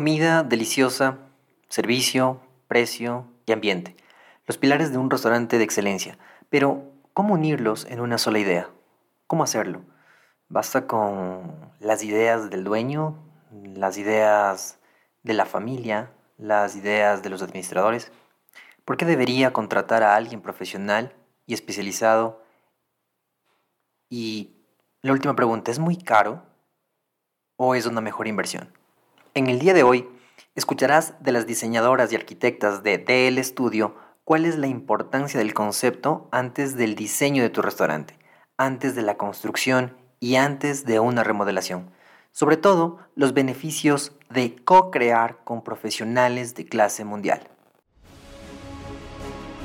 Comida deliciosa, servicio, precio y ambiente. Los pilares de un restaurante de excelencia. Pero, ¿cómo unirlos en una sola idea? ¿Cómo hacerlo? ¿Basta con las ideas del dueño, las ideas de la familia, las ideas de los administradores? ¿Por qué debería contratar a alguien profesional y especializado? Y la última pregunta, ¿es muy caro o es una mejor inversión? En el día de hoy escucharás de las diseñadoras y arquitectas de DL Studio cuál es la importancia del concepto antes del diseño de tu restaurante, antes de la construcción y antes de una remodelación. Sobre todo, los beneficios de co-crear con profesionales de clase mundial.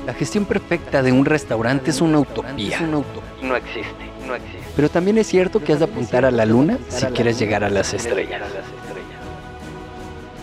La gestión perfecta de un restaurante es una utopía. No existe, no existe. Pero también es cierto que has de apuntar a la luna si quieres llegar a las estrellas.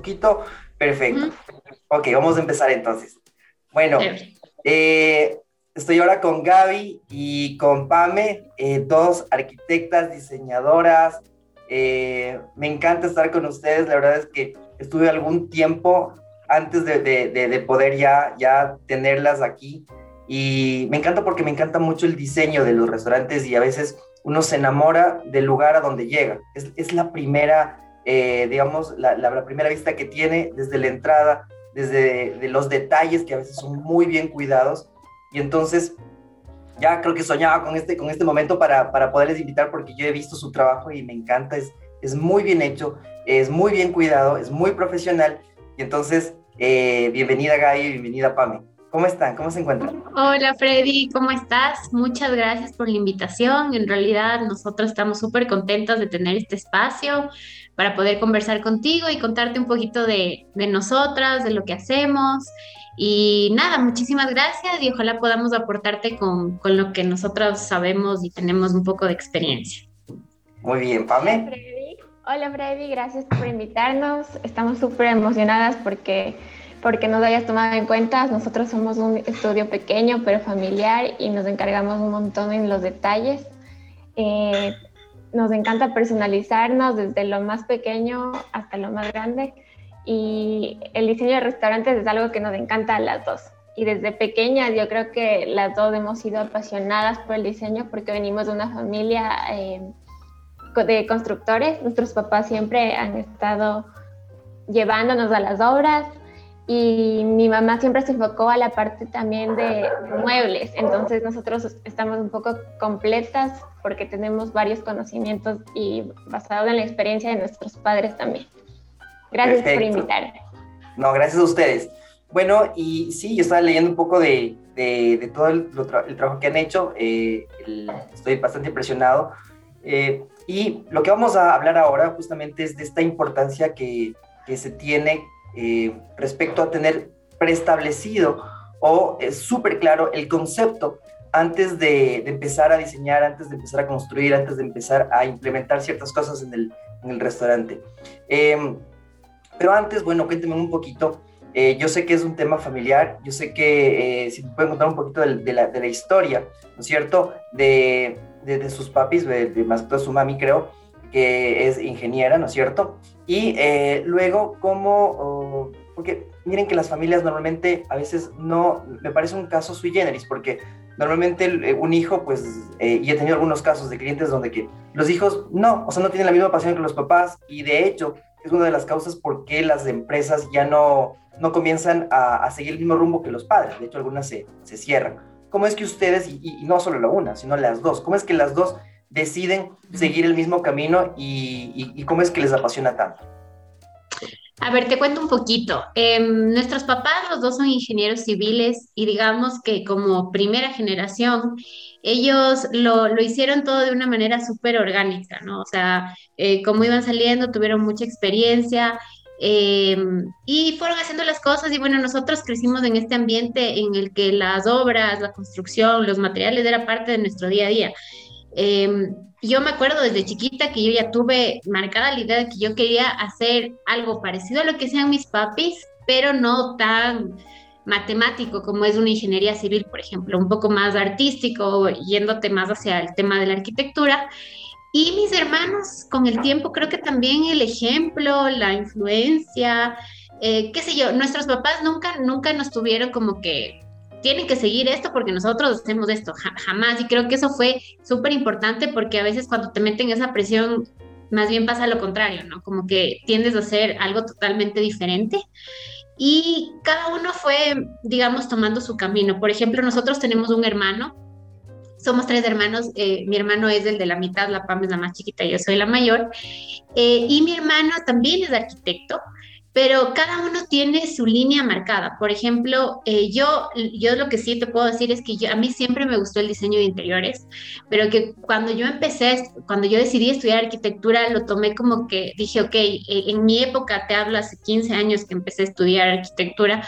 poquito. Perfecto. Ok, vamos a empezar entonces. Bueno, eh, estoy ahora con Gaby y con Pame, eh, dos arquitectas, diseñadoras. Eh, me encanta estar con ustedes. La verdad es que estuve algún tiempo antes de, de, de, poder ya, ya tenerlas aquí. Y me encanta porque me encanta mucho el diseño de los restaurantes y a veces uno se enamora del lugar a donde llega. Es, es la primera eh, digamos, la, primera vista que tiene desde la entrada, desde de los detalles que a veces son muy bien cuidados. Y entonces, ya creo que soñaba con este, con este momento para, para poderles invitar porque yo he visto su trabajo y me encanta, es, es muy bien hecho, es muy bien cuidado, es muy profesional. Y entonces, eh, bienvenida Gaby, bienvenida Pame. ¿Cómo están? ¿Cómo se encuentran? Hola Freddy, ¿cómo estás? Muchas gracias por la invitación. En realidad nosotros estamos súper contentos de tener este espacio para poder conversar contigo y contarte un poquito de, de nosotras, de lo que hacemos. Y nada, muchísimas gracias y ojalá podamos aportarte con, con lo que nosotros sabemos y tenemos un poco de experiencia. Muy bien, Pame. Hola Freddy, gracias por invitarnos. Estamos súper emocionadas porque porque nos hayas tomado en cuenta. Nosotros somos un estudio pequeño pero familiar y nos encargamos un montón en los detalles. Eh, nos encanta personalizarnos desde lo más pequeño hasta lo más grande y el diseño de restaurantes es algo que nos encanta a las dos. Y desde pequeñas yo creo que las dos hemos sido apasionadas por el diseño porque venimos de una familia eh, de constructores. Nuestros papás siempre han estado llevándonos a las obras, y mi mamá siempre se enfocó a la parte también de muebles, entonces nosotros estamos un poco completas porque tenemos varios conocimientos y basados en la experiencia de nuestros padres también. Gracias por invitarme. No, gracias a ustedes. Bueno, y sí, yo estaba leyendo un poco de, de, todo el, el, trabajo que han hecho, eh, estoy bastante impresionado. Eh, y lo que vamos a hablar ahora justamente es de esta importancia que, que se tiene eh, respecto a tener preestablecido o es súper claro el concepto antes de, empezar a diseñar, antes de empezar a construir, antes de empezar a implementar ciertas cosas en el, restaurante. Em, pero antes, bueno, cuéntenme un poquito. Eh, yo sé que es un tema familiar, yo sé que eh, si me pueden contar un poquito de, la, de la, historia, ¿no es cierto? De, de sus papis, de, más que todo su mami, creo, que es ingeniera, ¿no es cierto? Y eh, luego, ¿cómo...? porque miren que las familias normalmente a veces no, me parece un caso sui generis, porque normalmente eh, un hijo, pues, eh, y he tenido algunos casos de clientes donde que los hijos no, o sea, no tienen la misma pasión que los papás, y de hecho es una de las causas por qué las empresas ya no, no comienzan a, seguir el mismo rumbo que los padres, de hecho algunas se, se cierran. ¿Cómo es que ustedes, y, y no solo la una, sino las dos, cómo es que las dos deciden seguir el mismo camino y, cómo es que les apasiona tanto? A ver, te cuento un poquito. Em, nuestros papás, los dos son ingenieros civiles y digamos que como primera generación, ellos lo, lo hicieron todo de una manera súper orgánica, ¿no? O sea, eh, como iban saliendo, tuvieron mucha experiencia Em, y fueron haciendo las cosas y bueno, nosotros crecimos en este ambiente en el que las obras, la construcción, los materiales era parte de nuestro día a día. Em, yo me acuerdo desde chiquita que yo ya tuve marcada la idea de que yo quería hacer algo parecido a lo que hacían mis papis, pero no tan matemático como es una ingeniería civil, por ejemplo, un poco más artístico, yéndote más hacia el tema de la arquitectura. Y mis hermanos, con el tiempo, creo que también el ejemplo, la influencia, eh, qué sé yo, nuestros papás nunca, nunca nos tuvieron como que tienen que seguir esto porque nosotros hacemos esto, jamás. Y creo que eso fue súper importante porque a veces cuando te meten esa presión, más bien pasa lo contrario, ¿no? Como que tiendes a hacer algo totalmente diferente. Y cada uno fue, digamos, tomando su camino. Por ejemplo, nosotros tenemos un hermano somos tres hermanos, eh, mi hermano es el de la mitad, la Pam es la más chiquita, yo soy la mayor, eh, y mi hermano también es arquitecto, pero cada uno tiene su línea marcada. Por ejemplo, eh, yo, yo lo que sí te puedo decir es que yo, a mí siempre me gustó el diseño de interiores, pero que cuando yo empecé, cuando yo decidí estudiar arquitectura, lo tomé como que dije, ok, en mi época, te hablo hace 15 años que empecé a estudiar arquitectura,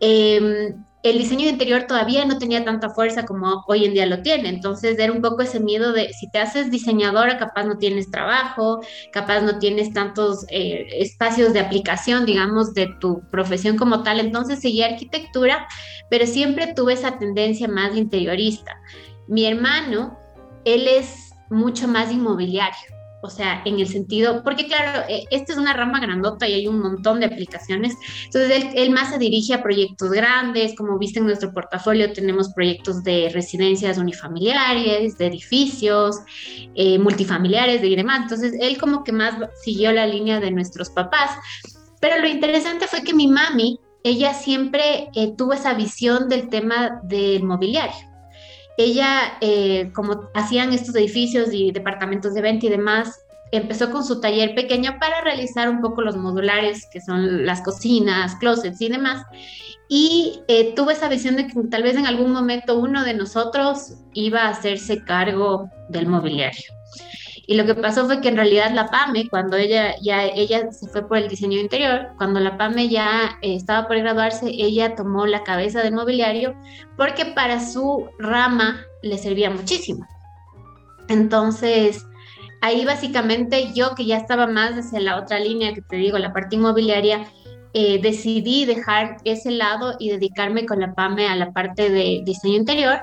eh, el diseño de interior todavía no tenía tanta fuerza como hoy en día lo tiene. Entonces era un poco ese miedo de si te haces diseñadora, capaz no tienes trabajo, capaz no tienes tantos eh, espacios de aplicación, digamos, de tu profesión como tal. Entonces seguí arquitectura, pero siempre tuve esa tendencia más interiorista. Mi hermano, él es mucho más inmobiliario o sea, en el sentido, porque claro, eh, esta es una rama grandota y hay un montón de aplicaciones. Entonces, él, más se dirige a proyectos grandes, como viste en nuestro portafolio, tenemos proyectos de residencias unifamiliares, de edificios, eh, multifamiliares y demás. Entonces, él como que más siguió la línea de nuestros papás. Pero lo interesante fue que mi mami, ella siempre eh, tuvo esa visión del tema del mobiliario ella, eh, como hacían estos edificios y departamentos de venta y demás, empezó con su taller pequeño para realizar un poco los modulares, que son las cocinas, closets y demás. Y eh, tuvo esa visión de que tal vez en algún momento uno de nosotros iba a hacerse cargo del mobiliario. Y lo que pasó fue que en realidad la PAME, cuando ella ya ella se fue por el diseño interior, cuando la PAME ya eh, estaba por graduarse, ella tomó la cabeza del mobiliario porque para su rama le servía muchísimo. Entonces, ahí básicamente yo que ya estaba más hacia la otra línea que te digo, la parte inmobiliaria, eh, decidí dejar ese lado y dedicarme con la PAME a la parte de diseño interior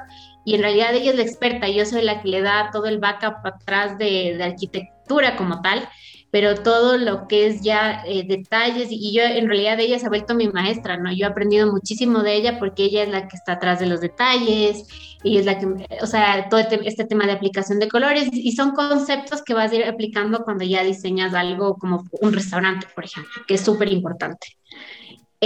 y en realidad ella es la experta, yo soy la que le da todo el backup atrás de, de arquitectura como tal, pero todo lo que es ya eh, detalles, y yo en realidad ella se ha vuelto mi maestra, ¿no? Yo he aprendido muchísimo de ella porque ella es la que está atrás de los detalles, ella es la que, o sea, todo este, este tema de aplicación de colores, y son conceptos que vas a ir aplicando cuando ya diseñas algo como un restaurante, por ejemplo, que es súper importante.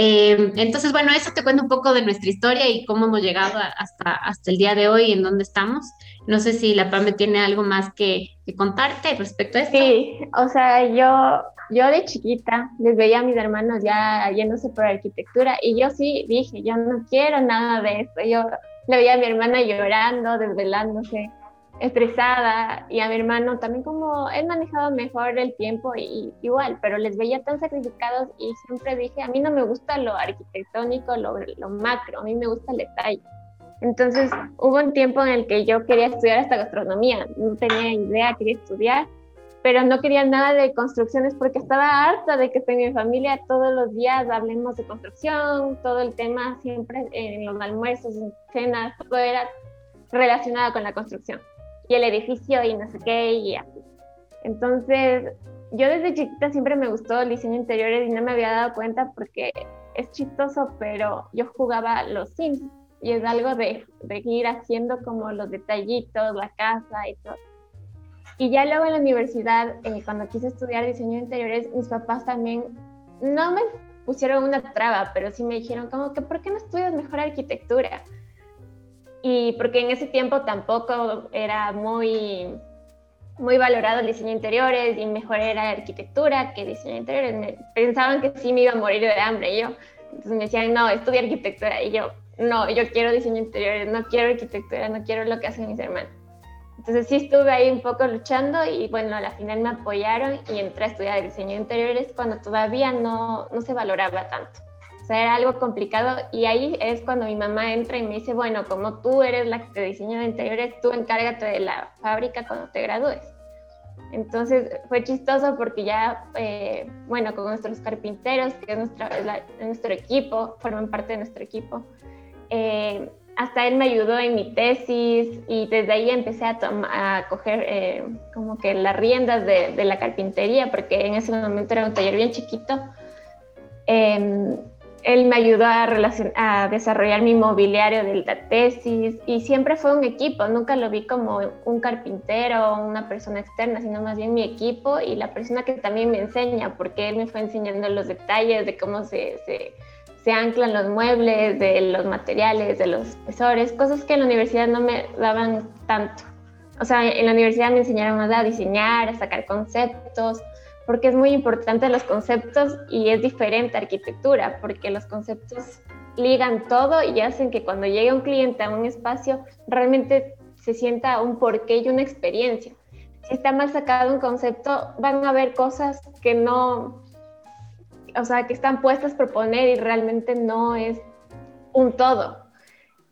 Eh, entonces, bueno, eso te cuento un poco de nuestra historia y cómo hemos llegado hasta, hasta el día de hoy y en dónde estamos. No sé si la PAME tiene algo más que, contarte respecto a esto. Sí, o sea, yo, yo de chiquita les veía a mis hermanos ya yéndose por arquitectura y yo sí dije, yo no quiero nada de esto. Yo le veía a mi hermana llorando, desvelándose estresada y a mi hermano también como él manejaba mejor el tiempo y, igual, pero les veía tan sacrificados y siempre dije, a mí no me gusta lo arquitectónico, lo, lo macro, a mí me gusta el detalle. Entonces hubo un tiempo en el que yo quería estudiar hasta gastronomía, no tenía idea, quería estudiar, pero no quería nada de construcciones porque estaba harta de que en mi familia todos los días hablemos de construcción, todo el tema siempre en los almuerzos, en cenas, todo era relacionado con la construcción y el edificio y no sé qué y así. Entonces, yo desde chiquita siempre me gustó el diseño interiores y no me había dado cuenta porque es chistoso, pero yo jugaba los Sims y es algo de, de ir haciendo como los detallitos, la casa y todo. Y ya luego en la universidad, eh, cuando quise estudiar diseño de interiores, mis papás también no me pusieron una traba, pero sí me dijeron como que, ¿por qué no estudias mejor arquitectura? Y porque en ese tiempo tampoco era muy, muy valorado el diseño de interiores y mejor era arquitectura que diseño de interiores. pensaban que sí me iba a morir de hambre yo. Entonces me decían, no, estudia arquitectura. Y yo, no, yo quiero diseño de interiores, no quiero arquitectura, no quiero lo que hacen mis hermanos. Entonces sí estuve ahí un poco luchando y bueno, a la final me apoyaron y entré a estudiar diseño de interiores cuando todavía no, no se valoraba tanto. Era algo complicado y ahí es cuando mi mamá entra y me dice, bueno, como tú eres la que te diseña de interiores, tú encárgate de la fábrica cuando te gradúes. Entonces fue chistoso porque ya, eh, bueno, con nuestros carpinteros, que es, nuestra, nuestro equipo, forman parte de nuestro equipo, eh, hasta él me ayudó en mi tesis y desde ahí empecé a, a coger eh, como que las riendas de, de, la carpintería, porque en ese momento era un taller bien chiquito. Él me ayudó a, desarrollar mi mobiliario de la tesis y siempre fue un equipo, nunca lo vi como un carpintero o una persona externa, sino más bien mi equipo y la persona que también me enseña, porque él me fue enseñando los detalles de cómo se, se se anclan los muebles, de los materiales, de los espesores, cosas que en la universidad no me daban tanto. O sea, en la universidad me enseñaron más a diseñar, a sacar conceptos, porque es muy importante los conceptos y es diferente arquitectura, porque los conceptos ligan todo y hacen que cuando llegue un cliente a un espacio realmente se sienta un porqué y una experiencia. Si está mal sacado un concepto, van a haber cosas que no, o sea, que están puestas por poner y realmente no es un todo.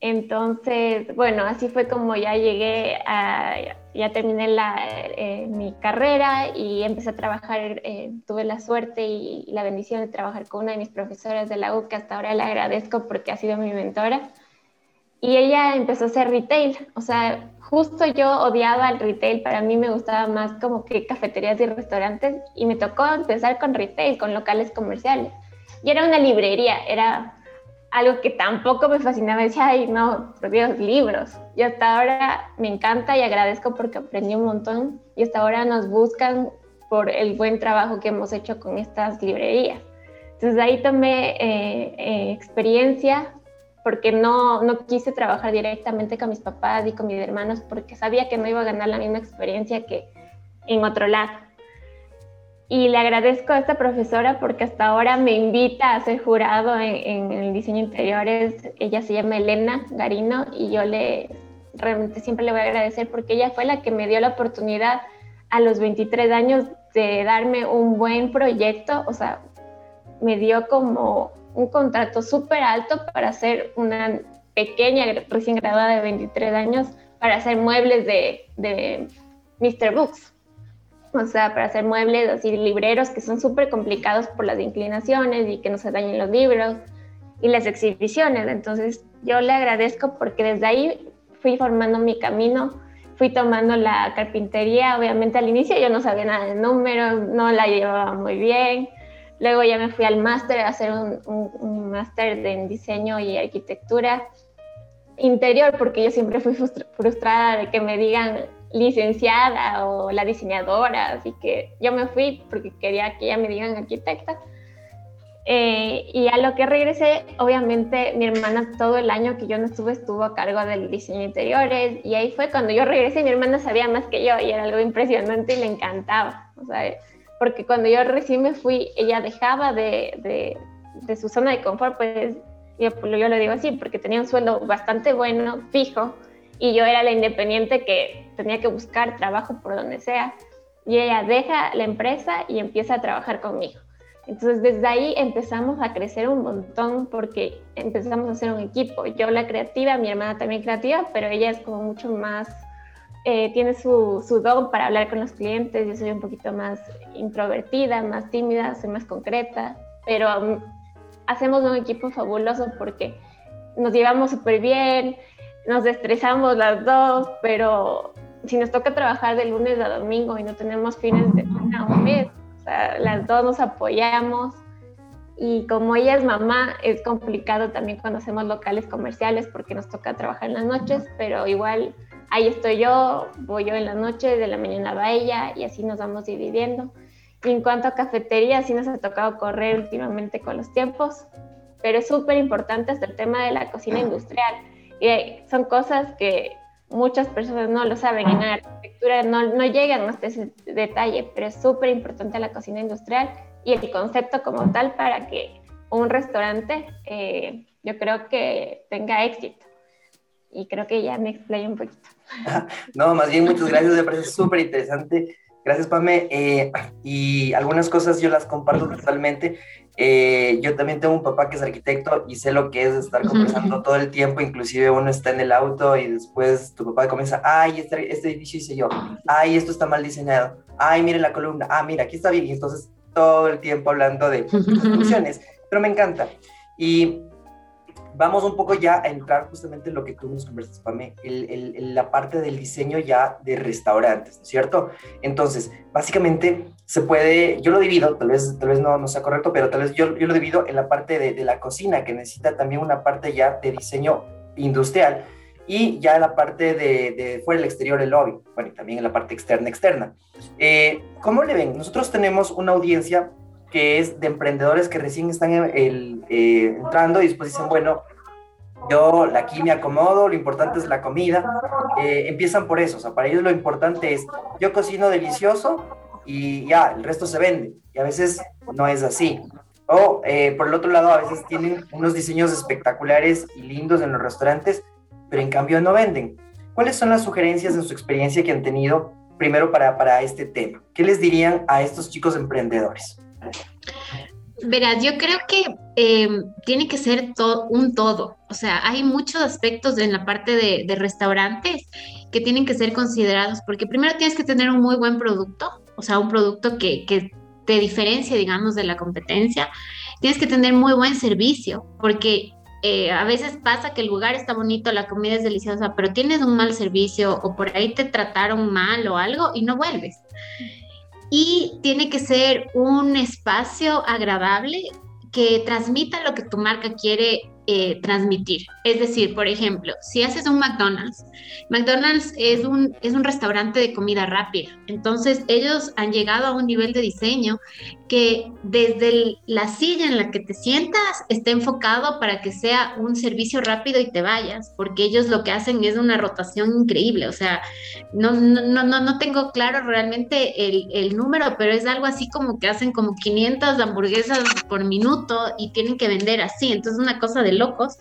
Entonces, bueno, así fue como ya llegué a, ya terminé la, eh, mi carrera y empecé a trabajar, eh, tuve la suerte y, la bendición de trabajar con una de mis profesoras de la U, que hasta ahora le agradezco porque ha sido mi mentora. Y ella empezó a hacer retail, o sea, justo yo odiaba el retail, para mí me gustaba más como que cafeterías y restaurantes y me tocó empezar con retail, con locales comerciales. Y era una librería, era algo que tampoco me fascinaba, decía, ay, no, por Dios, libros. Y hasta ahora me encanta y agradezco porque aprendí un montón y hasta ahora nos buscan por el buen trabajo que hemos hecho con estas librerías. Entonces ahí tomé eh, eh, experiencia, porque no, no quise trabajar directamente con mis papás y con mis hermanos porque sabía que no iba a ganar la misma experiencia que en otro lado. Y le agradezco a esta profesora porque hasta ahora me invita a ser jurado en, el diseño interiores. Ella se llama Elena Garino y yo le realmente siempre le voy a agradecer porque ella fue la que me dio la oportunidad a los 23 años de darme un buen proyecto, o sea, me dio como un contrato súper alto para hacer una pequeña recién graduada de 23 años para hacer muebles de, de Mr. Books. O sea, para hacer muebles así libreros que son súper complicados por las inclinaciones y que no se dañen los libros y las exhibiciones. Entonces, yo le agradezco porque desde ahí fui formando mi camino, fui tomando la carpintería. Obviamente al inicio yo no sabía nada de números, no la llevaba muy bien. Luego ya me fui al máster a hacer un, un, máster en diseño y arquitectura interior, porque yo siempre fui frustrada de que me digan licenciada o la diseñadora, así que yo me fui porque quería que ella me digan arquitecta. Eh, y a lo que regresé, obviamente mi hermana todo el año que yo no estuve estuvo a cargo del diseño de interiores y ahí fue cuando yo regresé, mi hermana sabía más que yo y era algo impresionante y le encantaba. O sea, porque cuando yo recién me fui, ella dejaba de, de, su zona de confort, pues yo, yo lo digo así, porque tenía un sueldo bastante bueno, fijo, y yo era la independiente que tenía que buscar trabajo por donde sea, y ella deja la empresa y empieza a trabajar conmigo. Entonces desde ahí empezamos a crecer un montón porque empezamos a hacer un equipo. Yo la creativa, mi hermana también creativa, pero ella es como mucho más eh, tiene su, su don para hablar con los clientes, yo soy un poquito más introvertida, más tímida, soy más concreta, pero um, hacemos un equipo fabuloso porque nos llevamos súper bien, nos estresamos las dos, pero si nos toca trabajar de lunes a domingo y no tenemos fines de semana o mes, o sea, las dos nos apoyamos y como ella es mamá, es complicado también cuando hacemos locales comerciales porque nos toca trabajar en las noches, pero igual ahí estoy yo, voy yo en la noche, de la mañana va ella y así nos vamos dividiendo. Y en cuanto a cafetería, sí nos ha tocado correr últimamente con los tiempos, pero es súper importante hasta el tema de la cocina industrial. Y son cosas que muchas personas no lo saben, en la arquitectura no, no llegan hasta ese detalle, pero es súper importante la cocina industrial y el concepto como tal para que un restaurante, eh, yo creo que tenga éxito. y creo que ya me explayo un poquito. no, más bien muchas gracias, me parece súper interesante. Gracias, Pame. Eh, y algunas cosas yo las comparto totalmente. Eh, yo también tengo un papá que es arquitecto y sé lo que es estar conversando todo el tiempo, inclusive uno está en el auto y después tu papá comienza, ay, este, este edificio hice yo, ay, esto está mal diseñado, ay, mire la columna, ah, mira, aquí está bien, y entonces todo el tiempo hablando de funciones, pero me encanta. Y vamos un poco ya a entrar justamente en lo que tú nos conversas, Pame, el, la parte del diseño ya de restaurantes, ¿no es cierto? Entonces, básicamente se puede, yo lo divido, tal vez, tal vez no, no sea correcto, pero tal vez yo, yo lo divido en la parte de, de, la cocina, que necesita también una parte ya de diseño industrial, y ya la parte de, de fuera, el exterior, el lobby, bueno, y también en la parte externa, externa. Eh, ¿Cómo le ven? Nosotros tenemos una audiencia que es de emprendedores que recién están el, eh, entrando y después dicen, bueno, yo aquí me acomodo, lo importante es la comida. Eh, empiezan por eso, o sea, para ellos lo importante es, yo cocino delicioso y ya, el resto se vende. Y a veces no es así. O eh, por el otro lado, a veces tienen unos diseños espectaculares y lindos en los restaurantes, pero en cambio no venden. ¿Cuáles son las sugerencias en su experiencia que han tenido primero para, para este tema? ¿Qué les dirían a estos chicos emprendedores? Verás, yo creo que em, tiene que ser un todo. O sea, hay muchos aspectos en la parte de, restaurantes que tienen que ser considerados, porque primero tienes que tener un muy buen producto, o sea, un producto que, que te diferencie, digamos, de la competencia. Tienes que tener muy buen servicio, porque eh, a veces pasa que el lugar está bonito, la comida es deliciosa, pero tienes un mal servicio o por ahí te trataron mal o algo y no vuelves y tiene que ser un espacio agradable que transmita lo que tu marca quiere eh, transmitir. Es decir, por ejemplo, si haces un McDonald's, McDonald's es un, es un restaurante de comida rápida. Entonces, ellos han llegado a un nivel de diseño que desde la silla en la que te sientas está enfocado para que sea un servicio rápido y te vayas, porque ellos lo que hacen es una rotación increíble. O sea, no, no, no, no tengo claro realmente el, el número, pero es algo así como que hacen como 500 hamburguesas por minuto y tienen que vender así. Entonces, una cosa de locos.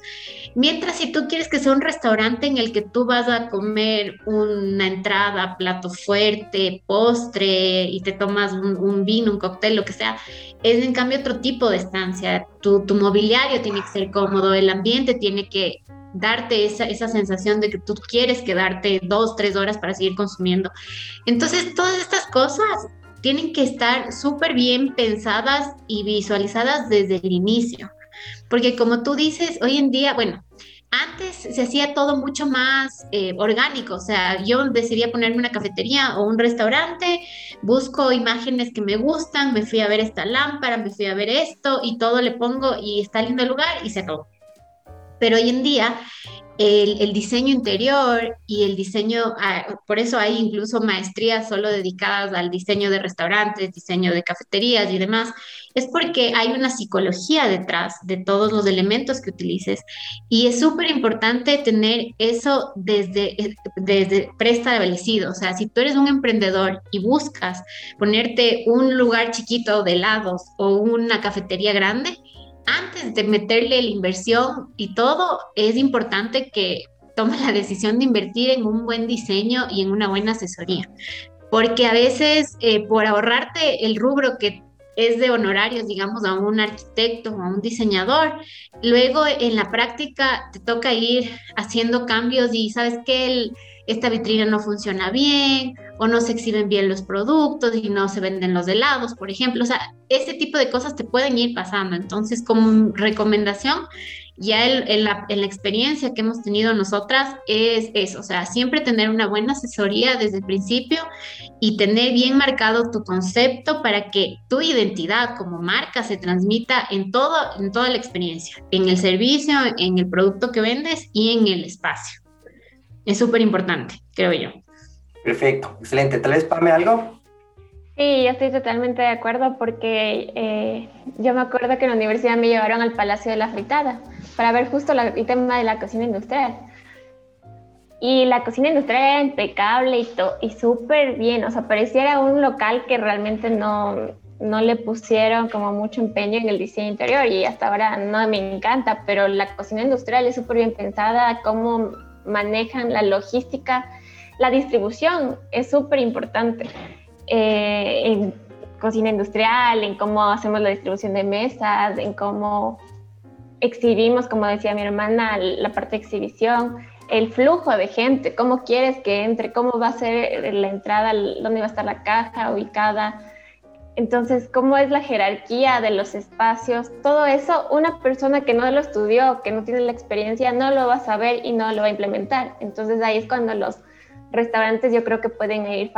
Mientras si tú quieres que sea un restaurante en el que tú vas a comer una entrada, plato fuerte, postre y te tomas un, vino, un cóctel, lo que sea, es en cambio otro tipo de estancia. Tu, mobiliario tiene que ser cómodo, el ambiente tiene que darte esa, esa, sensación de que tú quieres quedarte dos, tres horas para seguir consumiendo. Entonces, todas estas cosas tienen que estar súper bien pensadas y visualizadas desde el inicio. Porque como tú dices, hoy en día, bueno, antes se hacía todo mucho más eh, orgánico, o sea, yo decidía ponerme una cafetería o un restaurante, busco imágenes que me gustan, me fui a ver esta lámpara, me fui a ver esto y todo le pongo y está lindo el lugar y se acabó. Pero hoy en día el, diseño interior y el diseño, ah, por eso hay incluso maestrías solo dedicadas al diseño de restaurantes, diseño de cafeterías y demás, es porque hay una psicología detrás de todos los elementos que utilices. Y es súper importante tener eso desde, desde preestablecido, o sea, si tú eres un emprendedor y buscas ponerte un lugar chiquito de helados o una cafetería grande, antes de meterle la inversión y todo, es importante que tome la decisión de invertir en un buen diseño y en una buena asesoría. Porque a veces eh, por ahorrarte el rubro que es de honorarios, digamos, a un arquitecto o a un diseñador. Luego en la práctica te toca ir haciendo cambios y sabes que esta vitrina no funciona bien o no se exhiben bien los productos y no se venden los helados, por ejemplo. O sea, ese tipo de cosas te pueden ir pasando. Entonces, como recomendación, ya en, la, experiencia que hemos tenido nosotras es eso, o sea, siempre tener una buena asesoría desde el principio y tener bien marcado tu concepto para que tu identidad como marca se transmita en, todo, en toda la experiencia, en el servicio, en el producto que vendes y en el espacio. Es súper importante, creo yo. Perfecto, excelente. ¿Tal vez, Pame, algo? Sí, yo estoy totalmente de acuerdo porque eh, yo me acuerdo que en la universidad me llevaron al Palacio de la Fritada para ver justo el tema de la cocina industrial. Y la cocina industrial era impecable y, y súper bien, o sea, pareciera un local que realmente no, no le pusieron como mucho empeño en el diseño interior y hasta ahora no me encanta, pero la cocina industrial es súper bien pensada, cómo manejan la logística, la distribución es súper importante. Eh, en cocina industrial, en cómo hacemos la distribución de mesas, en cómo exhibimos, como decía mi hermana, la parte de exhibición, el flujo de gente, cómo quieres que entre, cómo va a ser la entrada, dónde va a estar la caja ubicada. Entonces, cómo es la jerarquía de los espacios, todo eso, una persona que no lo estudió, que no tiene la experiencia, no lo va a saber y no lo va a implementar. Entonces, ahí es cuando los restaurantes yo creo que pueden ir,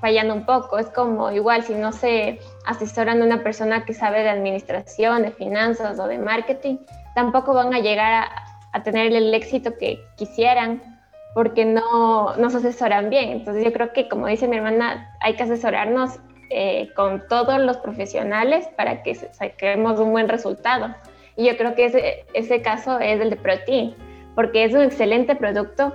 fallando un poco. Es como igual si no se asesoran a una persona que sabe de administración, de finanzas o de marketing, tampoco van a llegar a, a tener el éxito que quisieran porque no nos asesoran bien. Entonces yo creo que, como dice mi hermana, hay que asesorarnos eh, con todos los profesionales para que saquemos un buen resultado. Y yo creo que ese, ese caso es el de Protein, porque es un excelente producto.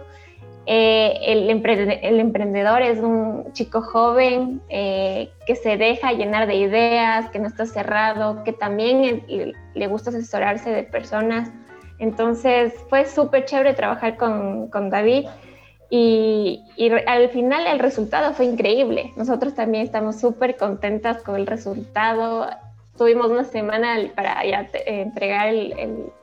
Eh, el, el, emprendedor es un chico joven eh, que se deja llenar de ideas, que no está cerrado, que también le gusta asesorarse de personas entonces fue súper chévere trabajar con, con David y, y, al final el resultado fue increíble. Nosotros también estamos súper contentas con el resultado. Tuvimos una semana para ya entregar el,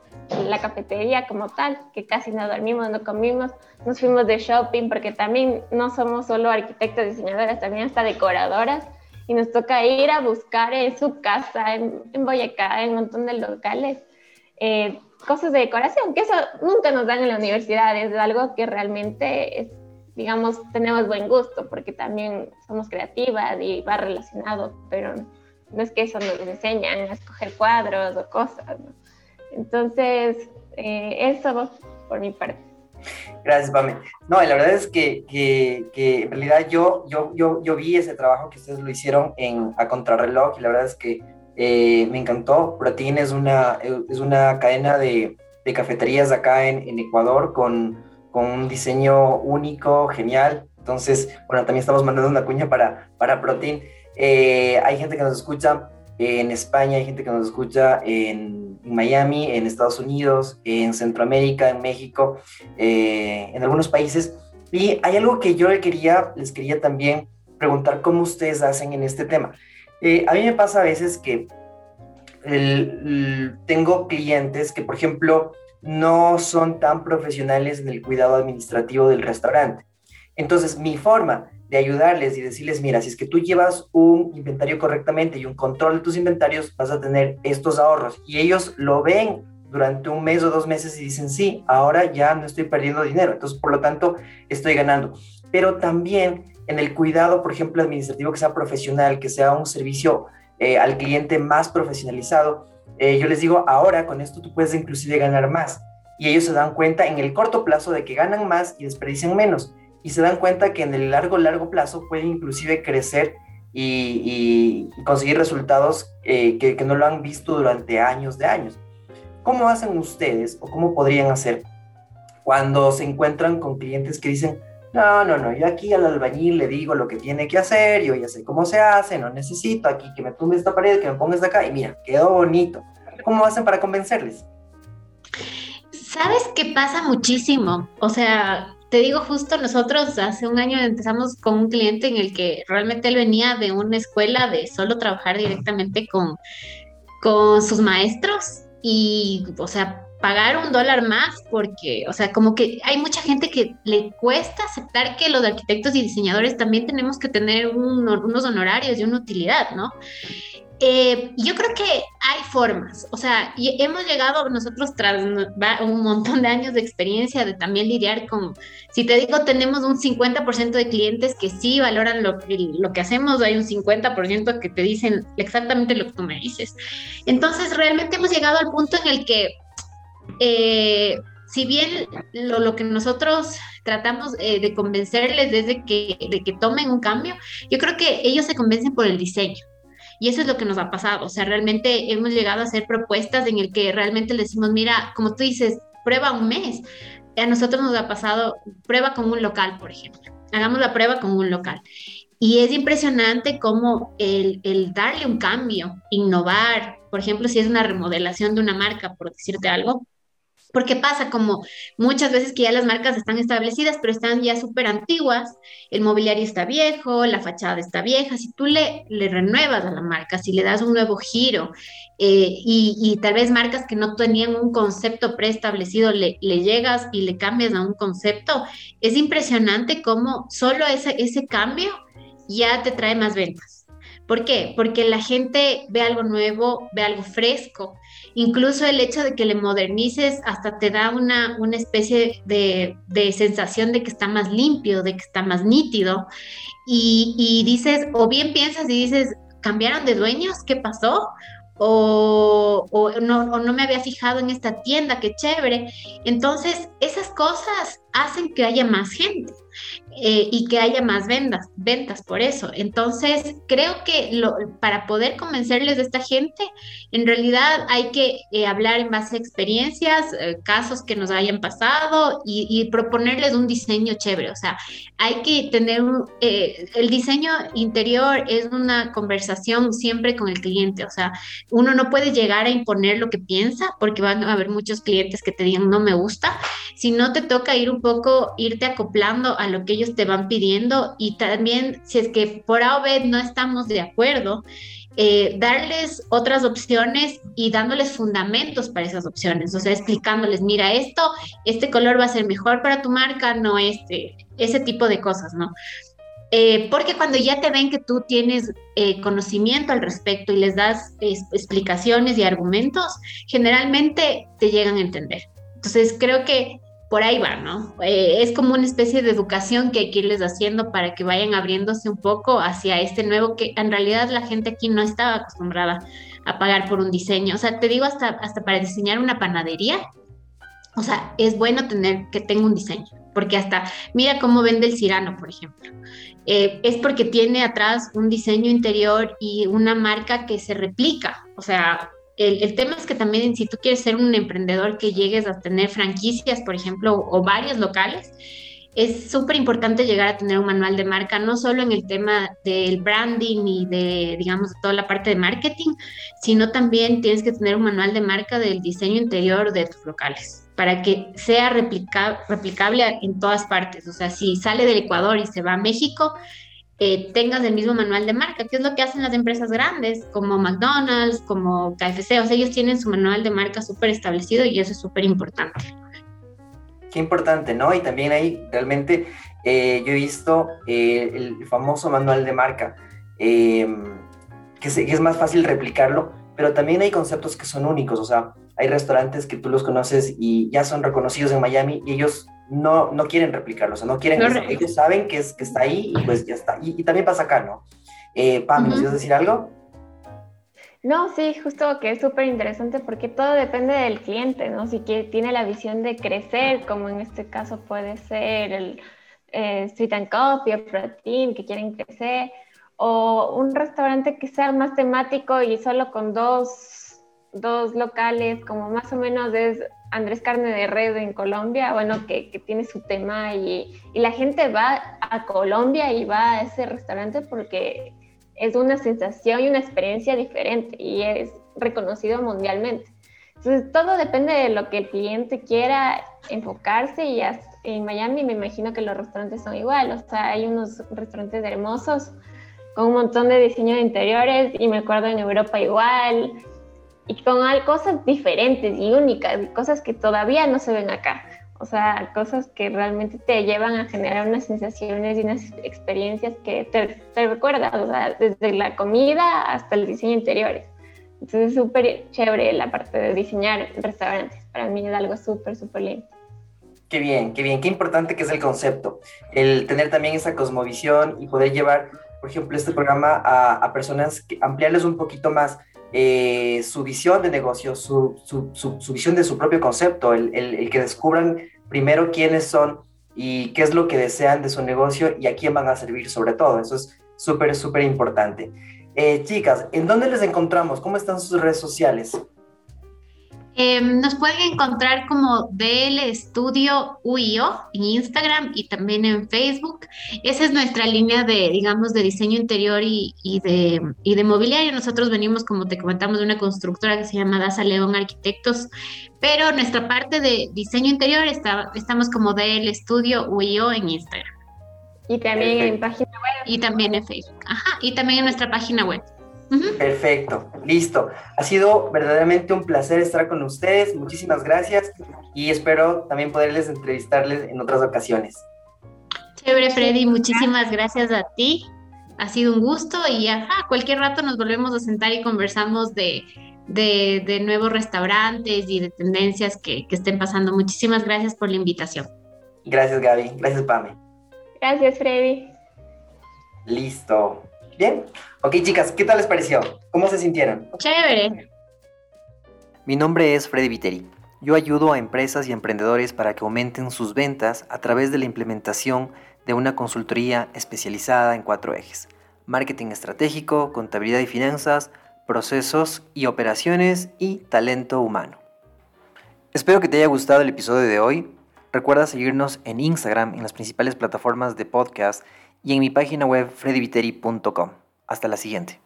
la cafetería como tal, que casi no dormimos, no comimos. Nos fuimos de shopping porque también no somos solo arquitectas, diseñadoras, también hasta decoradoras. Y nos toca ir a buscar en su casa, en, en Boyacá, en un montón de locales. Eh, cosas de decoración, que eso nunca nos dan en la universidad, es algo que realmente, es, digamos, tenemos buen gusto, porque también somos creativas y va relacionado, pero no es que eso nos enseñan a escoger cuadros o cosas. Entonces, eh, eso por mi parte. Gracias, Pame. No, la verdad es que, que, que, en realidad yo, yo, yo, yo vi ese trabajo que ustedes lo hicieron en, a contrarreloj y la verdad es que eh, me encantó. Protein es una, es una cadena de, de cafeterías acá en, en Ecuador con, con, un diseño único, genial. Entonces, bueno, también estamos mandando una cuña para, para Protein. Eh, hay gente que nos escucha en España, hay gente que nos escucha en, Miami, en Estados Unidos, en Centroamérica, en México, eh, en algunos países. Y hay algo que yo quería, les quería también preguntar cómo ustedes hacen en este tema. Eh, a mí me pasa a veces que tengo clientes que, por ejemplo, no son tan profesionales en el cuidado administrativo del restaurante. Entonces, mi forma de ayudarles y decirles, mira, si es que tú llevas un inventario correctamente y un control de tus inventarios, vas a tener estos ahorros. Y ellos lo ven durante un mes o dos meses y dicen, sí, ahora ya no estoy perdiendo dinero. Entonces, por lo tanto, estoy ganando. Pero también en el cuidado, por ejemplo, administrativo que sea profesional, que sea un servicio eh, al cliente más profesionalizado, eh, yo les digo, ahora con esto tú puedes inclusive ganar más. Y ellos se dan cuenta en el corto plazo de que ganan más y desperdician menos. Y se dan cuenta que en el largo, largo plazo pueden inclusive crecer y, conseguir resultados eh, que, que no lo han visto durante años de años. ¿Cómo hacen ustedes o cómo podrían hacer cuando se encuentran con clientes que dicen, no, no, no, yo aquí al albañil le digo lo que tiene que hacer, yo ya sé cómo se hace, no necesito aquí que me tumbe esta pared, que me pongas de acá y mira, quedó bonito. ¿Cómo hacen para convencerles? ¿Sabes qué pasa muchísimo? O sea, te digo justo, nosotros hace un año empezamos con un cliente en el que realmente él venía de una escuela de solo trabajar directamente con, con sus maestros y, o sea, pagar un dólar más porque, o sea, como que hay mucha gente que le cuesta aceptar que los arquitectos y diseñadores también tenemos que tener unos honorarios y una utilidad, ¿no? Eh, yo creo que hay formas, o sea, y hemos llegado nosotros tras un montón de años de experiencia de también lidiar con, si te digo, tenemos un 50% de clientes que sí valoran lo, lo que hacemos, hay un 50% que te dicen exactamente lo que tú me dices. Entonces, realmente hemos llegado al punto en el que eh, si bien lo, que nosotros tratamos eh, de convencerles desde que, de que tomen un cambio, yo creo que ellos se convencen por el diseño. Y eso es lo que nos ha pasado. O sea, realmente hemos llegado a hacer propuestas en el que realmente le decimos, mira, como tú dices, prueba un mes. A nosotros nos ha pasado, prueba con un local, por ejemplo. Hagamos la prueba con un local. Y es impresionante cómo el, el darle un cambio, innovar, por ejemplo, si es una remodelación de una marca, por decirte algo, Porque pasa como muchas veces que ya las marcas están establecidas, pero están ya súper antiguas, el mobiliario está viejo, la fachada está vieja, si tú le, le renuevas a la marca, si le das un nuevo giro eh, y, tal vez marcas que no tenían un concepto preestablecido, le, le, llegas y le cambias a un concepto, es impresionante cómo solo ese, ese cambio ya te trae más ventas. ¿Por qué? Porque la gente ve algo nuevo, ve algo fresco Incluso el hecho de que le modernices hasta te da una, una especie de, sensación de que está más limpio, de que está más nítido. Y, y dices, o bien piensas y dices, ¿cambiaron de dueños? ¿Qué pasó? O, o, no, o, no, me había fijado en esta tienda, qué chévere. Entonces, esas cosas hacen que haya más gente. Eh, y que haya más ventas, ventas por eso. Entonces, creo que para poder convencerles de esta gente, en realidad hay que eh, hablar en base a experiencias, eh, casos que nos hayan pasado y, proponerles un diseño chévere. O sea, hay que tener el diseño interior es una conversación siempre con el cliente. O sea, uno no puede llegar a imponer lo que piensa porque van a haber muchos clientes que te digan no me gusta, si no te toca ir un irte acoplando a lo que ellos te van pidiendo y también si es que por A o B no estamos de acuerdo, eh, darles otras opciones y dándoles fundamentos para esas opciones, o sea, explicándoles, mira, esto, este color va a ser mejor para tu marca, no este, ese tipo de cosas, ¿no? Eh, porque cuando ya te ven que tú tienes eh, conocimiento al respecto y les das explicaciones y argumentos, generalmente te llegan a entender. Entonces, creo que por ahí va, ¿no? Eh, es como una especie de educación que hay que irles haciendo para que vayan abriéndose un poco hacia este nuevo que en realidad la gente aquí no estaba acostumbrada a pagar por un diseño. O sea, te digo hasta, hasta para diseñar una panadería, o sea, es bueno tener que tenga un diseño, porque hasta, mira cómo vende el Cirano, por ejemplo. Eh, es porque tiene atrás un diseño interior y una marca que se replica. O sea, el, tema es que también si tú quieres ser un emprendedor que llegues a tener franquicias, por ejemplo, o, varios locales, es súper importante llegar a tener un manual de marca, no solo en el tema del branding y de, digamos, toda la parte de marketing, sino también tienes que tener un manual de marca del diseño interior de tus locales para que sea replicable en todas partes. O sea, si sale del Ecuador y se va a México, eh, tengas el mismo manual de marca, que es lo que hacen las empresas grandes, como McDonald's, como KFC, o sea, ellos tienen su manual de marca súper establecido y eso es súper importante. Qué importante, ¿no? Y también ahí realmente eh, yo he visto eh, el famoso manual de marca, em, que, que es más fácil replicarlo, pero también hay conceptos que son únicos, o sea, hay restaurantes que tú los conoces y ya son reconocidos en Miami y ellos no, no quieren replicarlo, o sea, no quieren, ellos saben que, es, que está ahí y pues ya está. Y, también pasa acá, ¿no? Eh, Pam, ¿nos quieres decir algo? No, sí, justo que es súper interesante porque todo depende del cliente, ¿no? Si que tiene la visión de crecer, como en este caso puede ser el eh, Street and Coffee o Protein, que quieren crecer, o un restaurante que sea más temático y solo con dos, dos locales, como más o menos es Andrés Carne de Red en Colombia, bueno, que, tiene su tema y, y, la gente va a Colombia y va a ese restaurante porque es una sensación y una experiencia diferente y es reconocido mundialmente. Entonces, todo depende de lo que el cliente quiera enfocarse y en Miami me imagino que los restaurantes son igual, o sea, hay unos restaurantes hermosos con un montón de diseño de interiores y me acuerdo en Europa igual, y con cosas diferentes y únicas, cosas que todavía no se ven acá. O sea, cosas que realmente te llevan a generar unas sensaciones y unas experiencias que te, te recuerdan, o sea, desde la comida hasta el diseño interiores. Entonces es súper chévere la parte de diseñar restaurantes. Para mí es algo súper, súper lindo. Qué bien, qué bien, qué importante que es el concepto. El tener también esa cosmovisión y poder llevar, por ejemplo, este programa a, a personas, que, ampliarles un poquito más eh, su visión de negocio, su, visión de su propio concepto, el, el, que descubran primero quiénes son y qué es lo que desean de su negocio y a quién van a servir sobre todo. Eso es súper, súper importante. Eh, chicas, ¿en dónde les encontramos? ¿Cómo están sus redes sociales? Em, nos pueden encontrar como DL Estudio UIO en Instagram y también en Facebook. Esa es nuestra línea de, digamos, de diseño interior y, de, y de mobiliario. Nosotros venimos, como te comentamos, de una constructora que se llama Daza León Arquitectos, pero nuestra parte de diseño interior está, estamos como DL Estudio UIO en Instagram. Y también en página web. Y también en Facebook. Ajá, y también en nuestra página web. Perfecto, listo. Ha sido verdaderamente un placer estar con ustedes. Muchísimas gracias y espero también poderles entrevistarles en otras ocasiones. Chévere, Freddy. Muchísimas gracias a ti. Ha sido un gusto y ajá, cualquier rato nos volvemos a sentar y conversamos de, de, nuevos restaurantes y de tendencias que, que estén pasando. Muchísimas gracias por la invitación. Gracias, Gaby. Gracias, Pame. Gracias, Freddy. Listo. Bien. Ok, chicas, ¿qué tal les pareció? ¿Cómo se sintieron? Chévere. Mi nombre es Freddy Viteri. Yo ayudo a empresas y emprendedores para que aumenten sus ventas a través de la implementación de una consultoría especializada en cuatro ejes. Marketing estratégico, contabilidad y finanzas, procesos y operaciones y talento humano. Espero que te haya gustado el episodio de hoy. Recuerda seguirnos en Instagram, en las principales plataformas de podcast y en mi página web freddyviteri.com. Hasta la siguiente.